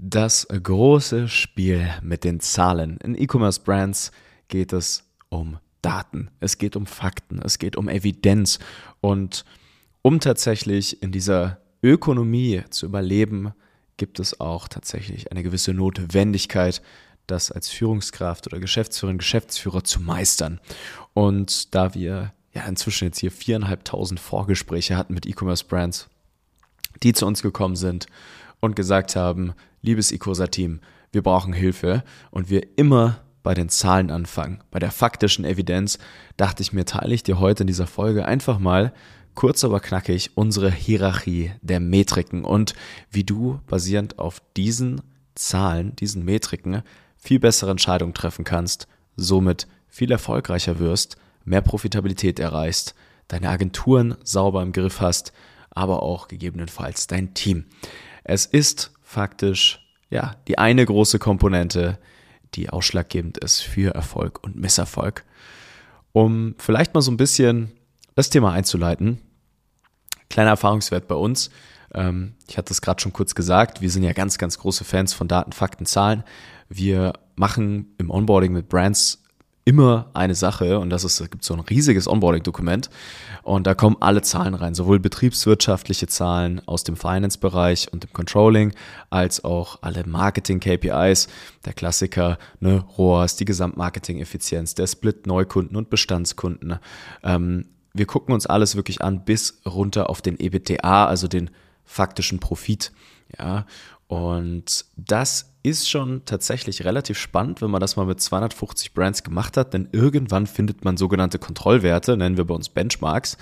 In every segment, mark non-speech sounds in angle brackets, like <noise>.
Das große Spiel mit den Zahlen. In E-Commerce Brands geht es um Daten, es geht um Fakten, es geht um Evidenz und um tatsächlich in dieser Ökonomie zu überleben, gibt es auch tatsächlich eine gewisse Notwendigkeit, das als Führungskraft oder Geschäftsführerin, Geschäftsführer zu meistern. Und da wir ja inzwischen jetzt hier viereinhalbtausend Vorgespräche hatten mit E-Commerce Brands, die zu uns gekommen sind und gesagt haben, liebes Icosa-Team, wir brauchen Hilfe und wir immer bei den Zahlen anfangen, bei der faktischen Evidenz, dachte ich mir, teile ich dir heute in dieser Folge einfach mal kurz aber knackig unsere Hierarchie der Metriken und wie du basierend auf diesen Zahlen, diesen Metriken viel bessere Entscheidungen treffen kannst, somit viel erfolgreicher wirst, mehr Profitabilität erreichst, deine Agenturen sauber im Griff hast, aber auch gegebenenfalls dein Team. Es ist faktisch ja die eine große Komponente, die ausschlaggebend ist für Erfolg und Misserfolg. Um vielleicht mal so ein bisschen das Thema einzuleiten, kleiner Erfahrungswert bei uns. Ähm, ich hatte es gerade schon kurz gesagt, wir sind ja ganz, ganz große Fans von Daten, Fakten, Zahlen. Wir machen im Onboarding mit Brands immer eine Sache und das ist, es gibt so ein riesiges Onboarding-Dokument und da kommen alle Zahlen rein, sowohl betriebswirtschaftliche Zahlen aus dem Finance-Bereich und dem Controlling, als auch alle Marketing-KPIs, der Klassiker, ne, ROAS, die Gesamtmarketing-Effizienz, der Split Neukunden und Bestandskunden. Ähm, wir gucken uns alles wirklich an bis runter auf den EBITDA, also den faktischen Profit. Ja, und das ist schon tatsächlich relativ spannend, wenn man das mal mit 250 Brands gemacht hat, denn irgendwann findet man sogenannte Kontrollwerte, nennen wir bei uns Benchmarks.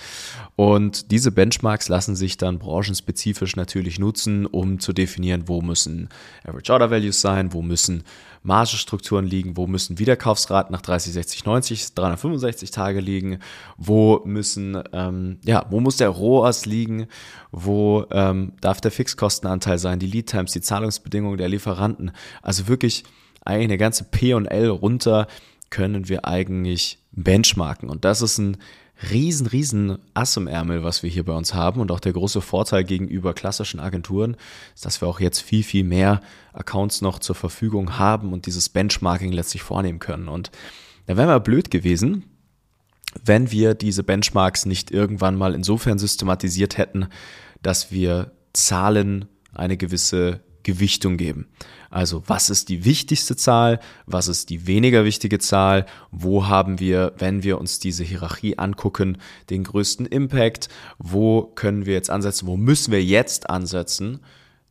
Und diese Benchmarks lassen sich dann branchenspezifisch natürlich nutzen, um zu definieren, wo müssen Average Order Values sein, wo müssen Margenstrukturen liegen, wo müssen Wiederkaufsraten nach 30, 60, 90, 365 Tage liegen, wo müssen, ähm, ja, wo muss der ROAS liegen, wo ähm, darf der Fixkostenanteil sein, die Lead Times, die Zahlungsbedingungen der Lieferanten. Also wirklich eigentlich eine ganze P und L runter können wir eigentlich benchmarken. Und das ist ein riesen, riesen Ass im Ärmel, was wir hier bei uns haben. Und auch der große Vorteil gegenüber klassischen Agenturen ist, dass wir auch jetzt viel, viel mehr Accounts noch zur Verfügung haben und dieses Benchmarking letztlich vornehmen können. Und da wäre mal blöd gewesen, wenn wir diese Benchmarks nicht irgendwann mal insofern systematisiert hätten, dass wir Zahlen eine gewisse Gewichtung geben. Also was ist die wichtigste Zahl, was ist die weniger wichtige Zahl, wo haben wir, wenn wir uns diese Hierarchie angucken, den größten Impact, wo können wir jetzt ansetzen, wo müssen wir jetzt ansetzen,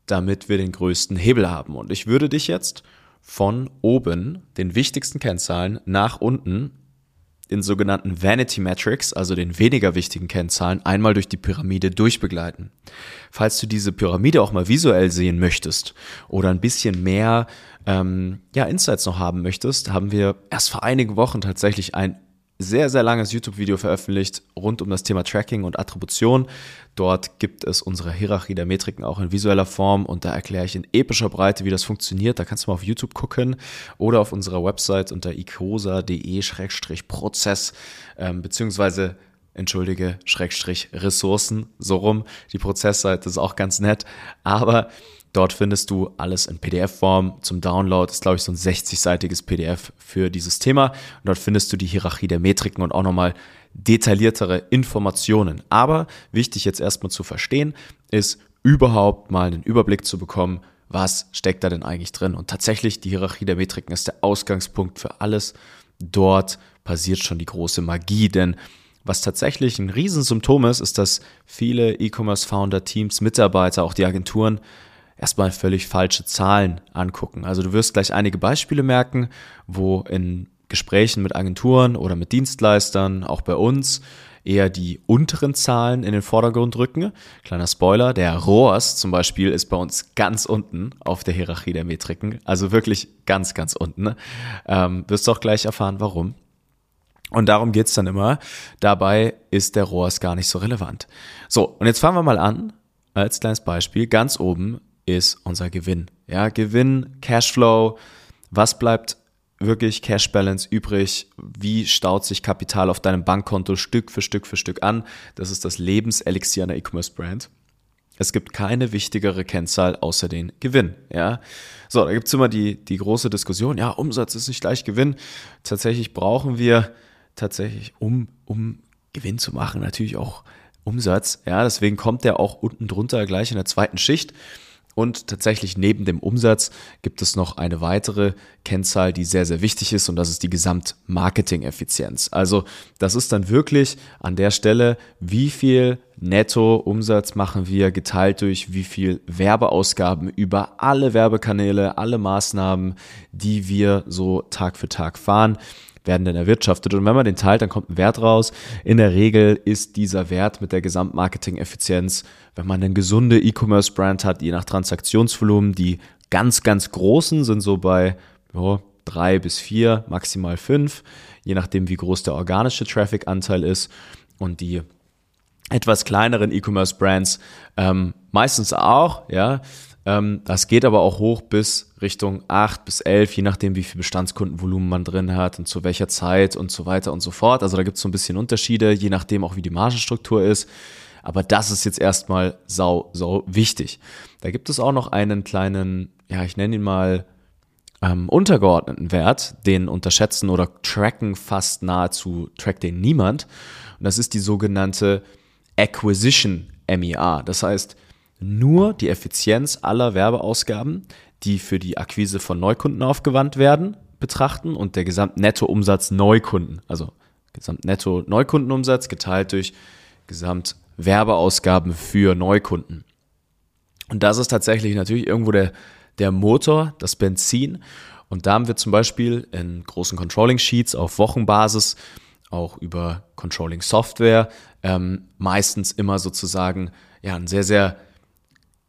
damit wir den größten Hebel haben. Und ich würde dich jetzt von oben, den wichtigsten Kennzahlen, nach unten den sogenannten Vanity Metrics, also den weniger wichtigen Kennzahlen, einmal durch die Pyramide durchbegleiten. Falls du diese Pyramide auch mal visuell sehen möchtest oder ein bisschen mehr ähm, ja, Insights noch haben möchtest, haben wir erst vor einigen Wochen tatsächlich ein sehr, sehr langes YouTube-Video veröffentlicht rund um das Thema Tracking und Attribution. Dort gibt es unsere Hierarchie der Metriken auch in visueller Form und da erkläre ich in epischer Breite, wie das funktioniert. Da kannst du mal auf YouTube gucken oder auf unserer Website unter icosa.de-prozess ähm, beziehungsweise entschuldige, Schrägstrich Ressourcen, so rum. Die Prozessseite ist auch ganz nett, aber Dort findest du alles in PDF-Form zum Download. Das ist, glaube ich, so ein 60-seitiges PDF für dieses Thema. Und dort findest du die Hierarchie der Metriken und auch nochmal detailliertere Informationen. Aber wichtig jetzt erstmal zu verstehen, ist überhaupt mal einen Überblick zu bekommen, was steckt da denn eigentlich drin. Und tatsächlich, die Hierarchie der Metriken ist der Ausgangspunkt für alles. Dort passiert schon die große Magie, denn was tatsächlich ein Riesensymptom ist, ist, dass viele E-Commerce-Founder, Teams, Mitarbeiter, auch die Agenturen erstmal völlig falsche Zahlen angucken. Also du wirst gleich einige Beispiele merken, wo in Gesprächen mit Agenturen oder mit Dienstleistern, auch bei uns, eher die unteren Zahlen in den Vordergrund rücken. Kleiner Spoiler, der ROAS zum Beispiel ist bei uns ganz unten auf der Hierarchie der Metriken, also wirklich ganz, ganz unten. Ähm, wirst du auch gleich erfahren, warum. Und darum geht's dann immer. Dabei ist der ROAS gar nicht so relevant. So, und jetzt fangen wir mal an, als kleines Beispiel, ganz oben ist unser Gewinn. Ja, Gewinn, Cashflow, was bleibt wirklich Cash Balance übrig? Wie staut sich Kapital auf deinem Bankkonto Stück für Stück für Stück an? Das ist das Lebenselixier einer E-Commerce Brand. Es gibt keine wichtigere Kennzahl außer den Gewinn. Ja? So, da gibt es immer die, die große Diskussion, ja, Umsatz ist nicht gleich Gewinn. Tatsächlich brauchen wir tatsächlich, um, um Gewinn zu machen, natürlich auch Umsatz. Ja, deswegen kommt der auch unten drunter gleich in der zweiten Schicht. Und tatsächlich neben dem Umsatz gibt es noch eine weitere Kennzahl, die sehr, sehr wichtig ist und das ist die Gesamtmarketing-Effizienz. Also das ist dann wirklich an der Stelle, wie viel Netto-Umsatz machen wir geteilt durch wie viel Werbeausgaben über alle Werbekanäle, alle Maßnahmen, die wir so Tag für Tag fahren werden dann erwirtschaftet. Und wenn man den teilt, dann kommt ein Wert raus. In der Regel ist dieser Wert mit der Gesamtmarketing-Effizienz, wenn man eine gesunde E-Commerce-Brand hat, je nach Transaktionsvolumen, die ganz, ganz großen sind so bei oh, drei bis vier, maximal fünf, je nachdem, wie groß der organische Traffic-Anteil ist. Und die etwas kleineren E-Commerce-Brands ähm, meistens auch, ja, das geht aber auch hoch bis Richtung 8 bis 11, je nachdem, wie viel Bestandskundenvolumen man drin hat und zu welcher Zeit und so weiter und so fort. Also da gibt es so ein bisschen Unterschiede, je nachdem auch, wie die Margenstruktur ist. Aber das ist jetzt erstmal sau, sau wichtig. Da gibt es auch noch einen kleinen, ja, ich nenne ihn mal ähm, untergeordneten Wert, den unterschätzen oder tracken fast nahezu, trackt den niemand. Und das ist die sogenannte Acquisition MEA. Das heißt, nur die Effizienz aller Werbeausgaben, die für die Akquise von Neukunden aufgewandt werden, betrachten und der Gesamtnettoumsatz Neukunden, also Gesamtnetto-Neukundenumsatz geteilt durch Gesamtwerbeausgaben für Neukunden. Und das ist tatsächlich natürlich irgendwo der, der Motor, das Benzin. Und da haben wir zum Beispiel in großen Controlling-Sheets auf Wochenbasis, auch über Controlling-Software, ähm, meistens immer sozusagen ja, ein sehr, sehr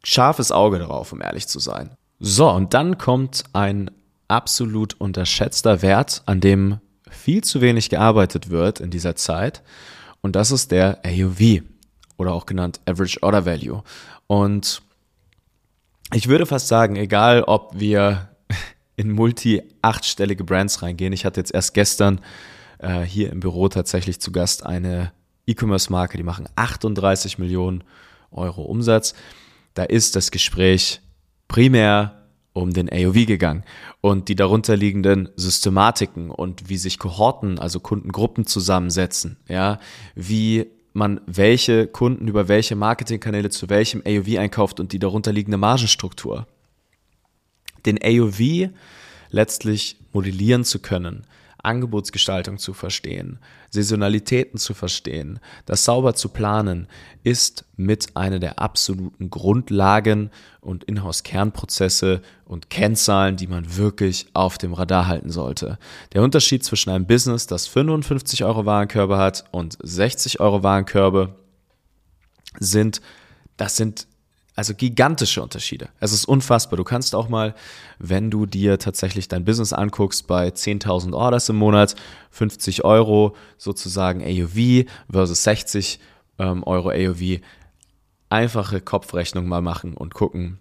scharfes Auge darauf, um ehrlich zu sein. So, und dann kommt ein absolut unterschätzter Wert, an dem viel zu wenig gearbeitet wird in dieser Zeit. Und das ist der AOV oder auch genannt Average Order Value. Und ich würde fast sagen, egal ob wir <laughs> in multi-achtstellige Brands reingehen. Ich hatte jetzt erst gestern äh, hier im Büro tatsächlich zu Gast eine E-Commerce-Marke, die machen 38 Millionen Euro Umsatz da ist das Gespräch primär um den AOV gegangen und die darunterliegenden Systematiken und wie sich Kohorten, also Kundengruppen zusammensetzen, ja, wie man welche Kunden über welche Marketingkanäle zu welchem AOV einkauft und die darunterliegende Margenstruktur. Den AOV letztlich modellieren zu können, Angebotsgestaltung zu verstehen, Saisonalitäten zu verstehen, das sauber zu planen, ist mit einer der absoluten Grundlagen und Inhouse-Kernprozesse und Kennzahlen, die man wirklich auf dem Radar halten sollte. Der Unterschied zwischen einem Business, das 55 Euro Warenkörbe hat und 60 Euro Warenkörbe, sind, das sind also gigantische Unterschiede. Es ist unfassbar. Du kannst auch mal, wenn du dir tatsächlich dein Business anguckst, bei 10.000 Orders im Monat, 50 Euro sozusagen AOV versus 60 ähm, Euro AOV, einfache Kopfrechnung mal machen und gucken,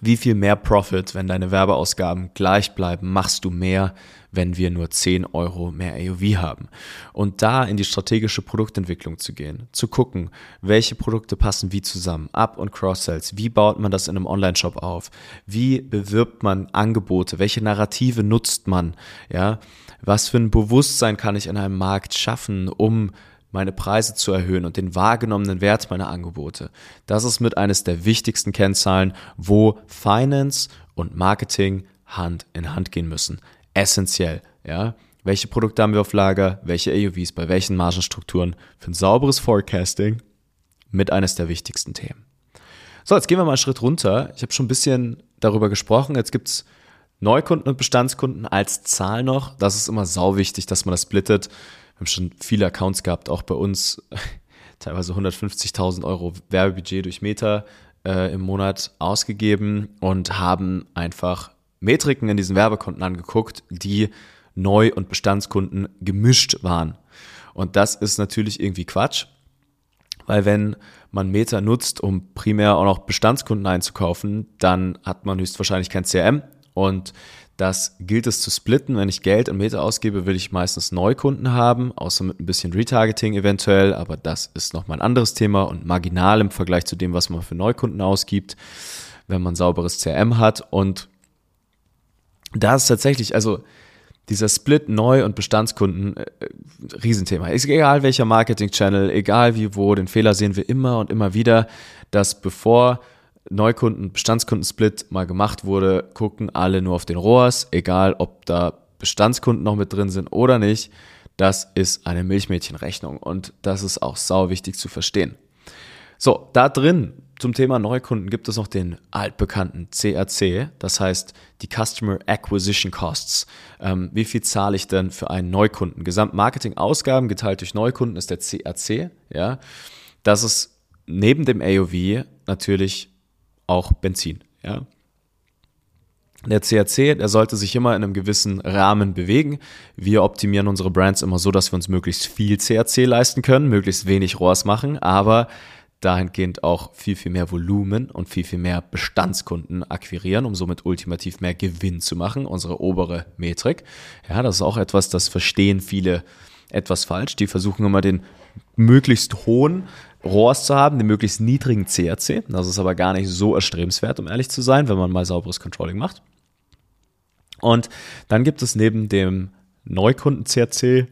wie viel mehr Profit, wenn deine Werbeausgaben gleich bleiben, machst du mehr, wenn wir nur 10 Euro mehr AOV haben. Und da in die strategische Produktentwicklung zu gehen, zu gucken, welche Produkte passen wie zusammen, Up- und Cross-Sells, wie baut man das in einem Online-Shop auf, wie bewirbt man Angebote, welche Narrative nutzt man, ja, was für ein Bewusstsein kann ich in einem Markt schaffen, um meine Preise zu erhöhen und den wahrgenommenen Wert meiner Angebote. Das ist mit eines der wichtigsten Kennzahlen, wo Finance und Marketing Hand in Hand gehen müssen. Essentiell, ja. Welche Produkte haben wir auf Lager? Welche AUVs? Bei welchen Margenstrukturen? Für ein sauberes Forecasting mit eines der wichtigsten Themen. So, jetzt gehen wir mal einen Schritt runter. Ich habe schon ein bisschen darüber gesprochen. Jetzt gibt es Neukunden und Bestandskunden als Zahl noch. Das ist immer sau wichtig, dass man das splittet. Haben schon viele Accounts gehabt, auch bei uns, <laughs> teilweise 150.000 Euro Werbebudget durch Meta äh, im Monat ausgegeben und haben einfach Metriken in diesen Werbekonten angeguckt, die Neu- und Bestandskunden gemischt waren. Und das ist natürlich irgendwie Quatsch, weil wenn man Meta nutzt, um primär auch noch Bestandskunden einzukaufen, dann hat man höchstwahrscheinlich kein CRM und Das gilt es zu splitten. Wenn ich Geld in Meta ausgebe, will ich meistens Neukunden haben, außer mit ein bisschen Retargeting eventuell, aber das ist nochmal ein anderes Thema und marginal im Vergleich zu dem, was man für Neukunden ausgibt, wenn man sauberes CRM hat. Und da ist tatsächlich, also dieser Split Neu- und Bestandskunden, äh, Riesenthema. Ist egal welcher Marketing-Channel, egal wie wo, den Fehler sehen wir immer und immer wieder, dass bevor Neukunden, Bestandskundensplit mal gemacht wurde, gucken alle nur auf den ROAS, egal ob da Bestandskunden noch mit drin sind oder nicht. Das ist eine Milchmädchenrechnung und das ist auch sau wichtig zu verstehen. So, da drin zum Thema Neukunden gibt es noch den altbekannten CAC, das heißt die Customer Acquisition Costs. Ähm, wie viel zahle ich denn für einen Neukunden? Gesamtmarketing-Ausgaben geteilt durch Neukunden ist der CAC. Ja, das ist neben dem AOV natürlich auch Benzin. Ja. Der CAC, der sollte sich immer in einem gewissen Rahmen bewegen. Wir optimieren unsere Brands immer so, dass wir uns möglichst viel CAC leisten können, möglichst wenig ROAS machen, aber dahingehend auch viel, viel mehr Volumen und viel, viel mehr Bestandskunden akquirieren, um somit ultimativ mehr Gewinn zu machen, unsere obere Metrik. Ja, das ist auch etwas, das verstehen viele etwas falsch. Die versuchen immer den möglichst hohen ROAS zu haben, den möglichst niedrigen CAC. Das ist aber gar nicht so erstrebenswert, um ehrlich zu sein, wenn man mal sauberes Controlling macht. Und dann gibt es neben dem Neukunden-CAC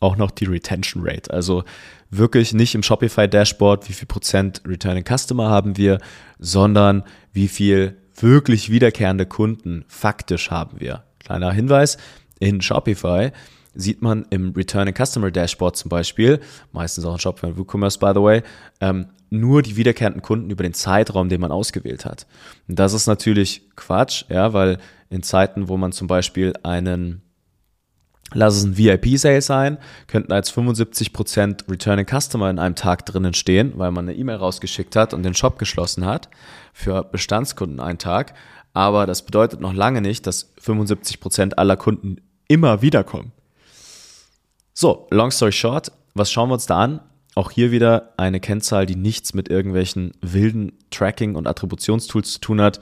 auch noch die Retention Rate. Also wirklich nicht im Shopify Dashboard, wie viel Prozent Returning Customer haben wir, sondern wie viel wirklich wiederkehrende Kunden faktisch haben wir. Kleiner Hinweis, in Shopify sieht man im Returning Customer Dashboard zum Beispiel, meistens auch in Shopify und WooCommerce by the way, ähm, nur die wiederkehrenden Kunden über den Zeitraum, den man ausgewählt hat. Und das ist natürlich Quatsch, ja, weil in Zeiten, wo man zum Beispiel einen lass es ein VIP-Sale sein, könnten als 75% Returning Customer in einem Tag drinnen stehen, weil man eine E-Mail rausgeschickt hat und den Shop geschlossen hat für Bestandskunden einen Tag. Aber das bedeutet noch lange nicht, dass 75% aller Kunden immer wiederkommen. So, long story short, was schauen wir uns da an? Auch hier wieder eine Kennzahl, die nichts mit irgendwelchen wilden Tracking- und Attributionstools zu tun hat.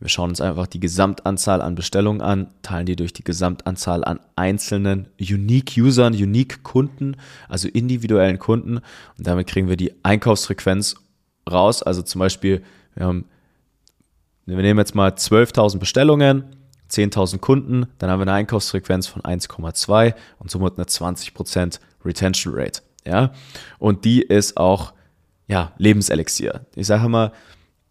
Wir schauen uns einfach die Gesamtanzahl an Bestellungen an, teilen die durch die Gesamtanzahl an einzelnen Unique-Usern, Unique-Kunden, also individuellen Kunden. Und damit kriegen wir die Einkaufsfrequenz raus. Also zum Beispiel, wir, haben, wir nehmen jetzt mal 12.000 Bestellungen, 10.000 Kunden, dann haben wir eine Einkaufsfrequenz von 1,2 und somit eine 20% Retention Rate. Ja? Und die ist auch ja, Lebenselixier. Ich sage immer,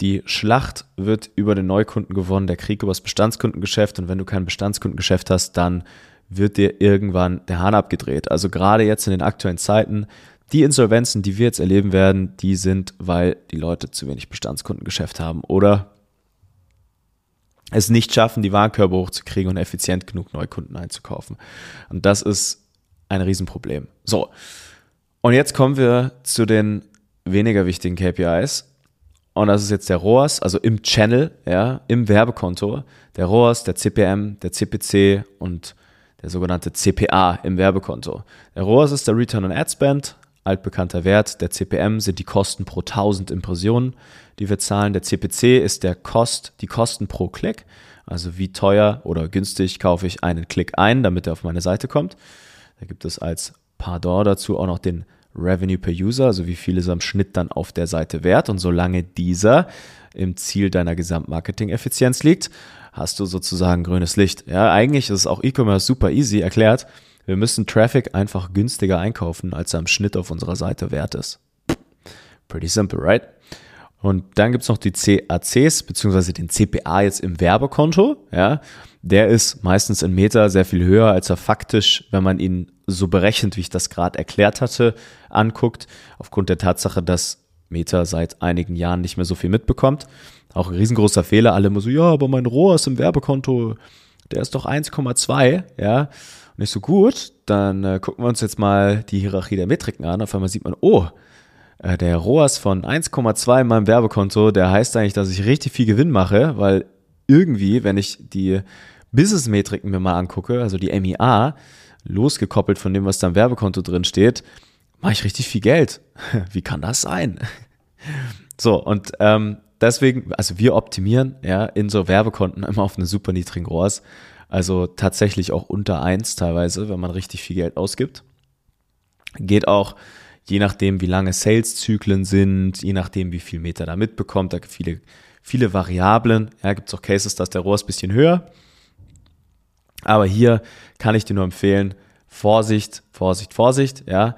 die Schlacht wird über den Neukunden gewonnen, der Krieg über das Bestandskundengeschäft. Und wenn du kein Bestandskundengeschäft hast, dann wird dir irgendwann der Hahn abgedreht. Also gerade jetzt in den aktuellen Zeiten, die Insolvenzen, die wir jetzt erleben werden, die sind, weil die Leute zu wenig Bestandskundengeschäft haben oder es nicht schaffen, die Warenkörbe hochzukriegen und effizient genug Neukunden einzukaufen. Und das ist ein Riesenproblem. So, und jetzt kommen wir zu den weniger wichtigen KPIs. Und das ist jetzt der ROAS, also im Channel, ja, im Werbekonto. Der ROAS, der CPM, der CPC und der sogenannte CPA im Werbekonto. Der ROAS ist der Return on Ad Spend, altbekannter Wert. Der CPM sind die Kosten pro 1000 Impressionen, die wir zahlen. Der CPC ist der Kost, die Kosten pro Klick. Also wie teuer oder günstig kaufe ich einen Klick ein, damit er auf meine Seite kommt. Da gibt es als Pardon dazu auch noch den Revenue per User, also wie viel ist am Schnitt dann auf der Seite wert. Und solange dieser im Ziel deiner Gesamtmarketing-Effizienz liegt, hast du sozusagen grünes Licht. Ja, eigentlich ist es auch E-Commerce super easy erklärt. Wir müssen Traffic einfach günstiger einkaufen, als er am Schnitt auf unserer Seite wert ist. Pretty simple, right? Und dann gibt's noch die CACs, beziehungsweise den CPA jetzt im Werbekonto. Ja, der ist meistens in Meter sehr viel höher, als er faktisch, wenn man ihn so berechnet, wie ich das gerade erklärt hatte, anguckt, aufgrund der Tatsache, dass Meta seit einigen Jahren nicht mehr so viel mitbekommt. Auch ein riesengroßer Fehler, alle immer so, ja, aber mein Rohr ist im Werbekonto, der ist doch 1,2, ja. Und nicht so gut, dann äh, gucken wir uns jetzt mal die Hierarchie der Metriken an. Auf einmal sieht man, oh, äh, der ROAS von 1,2 in meinem Werbekonto, der heißt eigentlich, dass ich richtig viel Gewinn mache, weil irgendwie, wenn ich die Business-Metriken mir mal angucke, also die MIA, losgekoppelt von dem, was da im Werbekonto drin steht, mache ich richtig viel Geld. <laughs> Wie kann das sein? So, und ähm, deswegen, also wir optimieren ja in so Werbekonten immer auf einen super niedrigen ROAS. Also tatsächlich auch unter eins teilweise, wenn man richtig viel Geld ausgibt. Geht auch je nachdem, wie lange Sales-Zyklen sind, je nachdem, wie viel Meter da mitbekommt. Da gibt viele, viele Variablen. Ja, gibt es auch Cases, dass der ROAS ein bisschen höher. Aber hier kann ich dir nur empfehlen, Vorsicht, Vorsicht, Vorsicht, ja.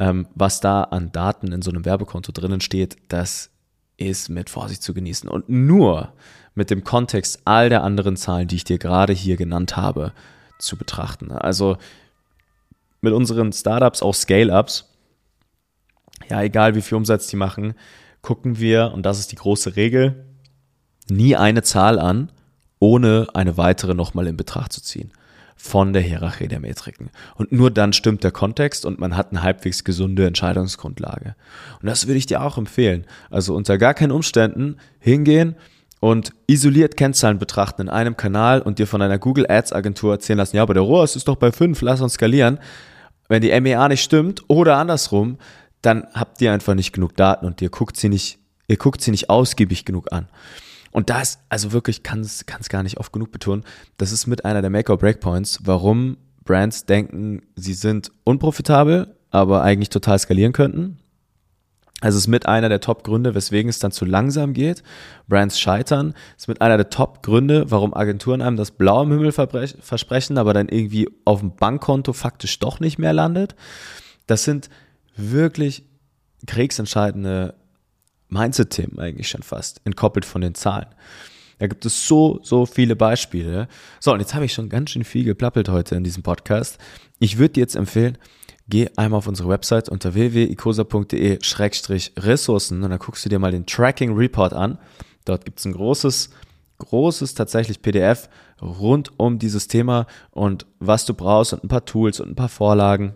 Ähm, was da an Daten in so einem Werbekonto drinnen steht, das ist mit Vorsicht zu genießen. Und nur mit dem Kontext all der anderen Zahlen, die ich dir gerade hier genannt habe, zu betrachten. Also mit unseren Startups, auch Scale-Ups, ja, egal wie viel Umsatz die machen, gucken wir, und das ist die große Regel, nie eine Zahl an, ohne eine weitere nochmal in Betracht zu ziehen von der Hierarchie der Metriken. Und nur dann stimmt der Kontext und man hat eine halbwegs gesunde Entscheidungsgrundlage. Und das würde ich dir auch empfehlen. Also unter gar keinen Umständen hingehen und isoliert Kennzahlen betrachten in einem Kanal und dir von einer Google Ads Agentur erzählen lassen, ja, aber der ROAS ist doch bei 5, lass uns skalieren. Wenn die MEA nicht stimmt oder andersrum, dann habt ihr einfach nicht genug Daten und ihr guckt sie nicht, ihr guckt sie nicht ausgiebig genug an. Und da ist, also wirklich, kann es gar nicht oft genug betonen, das ist mit einer der Make-or-Break-Points, warum Brands denken, sie sind unprofitabel, aber eigentlich total skalieren könnten. Also ist mit einer der Top-Gründe, weswegen es dann zu langsam geht. Brands scheitern. Ist mit einer der Top-Gründe, warum Agenturen einem das Blau im Himmel versprechen, aber dann irgendwie auf dem Bankkonto faktisch doch nicht mehr landet. Das sind wirklich kriegsentscheidende Mindset-Themen eigentlich schon fast, entkoppelt von den Zahlen. Da gibt es so, so viele Beispiele. So, und jetzt habe ich schon ganz schön viel geplappelt heute in diesem Podcast. Ich würde dir jetzt empfehlen, geh einmal auf unsere Website unter www.icosa.de-ressourcen und dann guckst du dir mal den Tracking Report an. Dort gibt es ein großes, großes tatsächlich PDF rund um dieses Thema und was du brauchst und ein paar Tools und ein paar Vorlagen.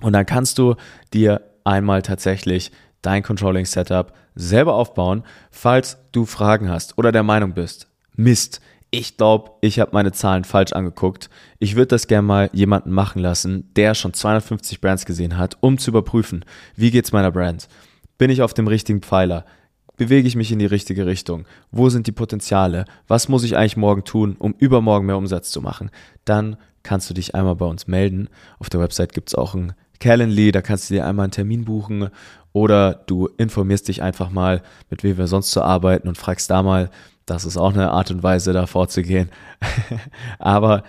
Und dann kannst du dir einmal tatsächlich dein Controlling Setup selber aufbauen, falls du Fragen hast oder der Meinung bist, Mist, ich glaube, ich habe meine Zahlen falsch angeguckt. Ich würde das gerne mal jemanden machen lassen, der schon 250 Brands gesehen hat, um zu überprüfen, wie geht's meiner Brand? Bin ich auf dem richtigen Pfeiler? Bewege ich mich in die richtige Richtung? Wo sind die Potenziale? Was muss ich eigentlich morgen tun, um übermorgen mehr Umsatz zu machen? Dann kannst du dich einmal bei uns melden. Auf der Website gibt es auch ein Calendly, da kannst du dir einmal einen Termin buchen oder du informierst dich einfach mal, mit wem wir sonst so arbeiten und fragst da mal. Das ist auch eine Art und Weise, da vorzugehen. <laughs> Aber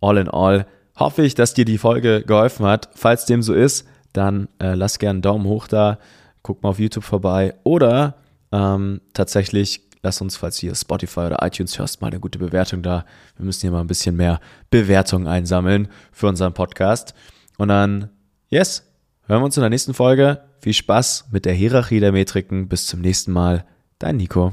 all in all hoffe ich, dass dir die Folge geholfen hat. Falls dem so ist, dann äh, lass gerne einen Daumen hoch da, guck mal auf YouTube vorbei oder ähm, tatsächlich lass uns, falls hier Spotify oder iTunes hörst, mal eine gute Bewertung da. Wir müssen hier mal ein bisschen mehr Bewertungen einsammeln für unseren Podcast. Und dann, yes, hören wir uns in der nächsten Folge. Viel Spaß mit der Hierarchie der Metriken. Bis zum nächsten Mal. Dein Nico.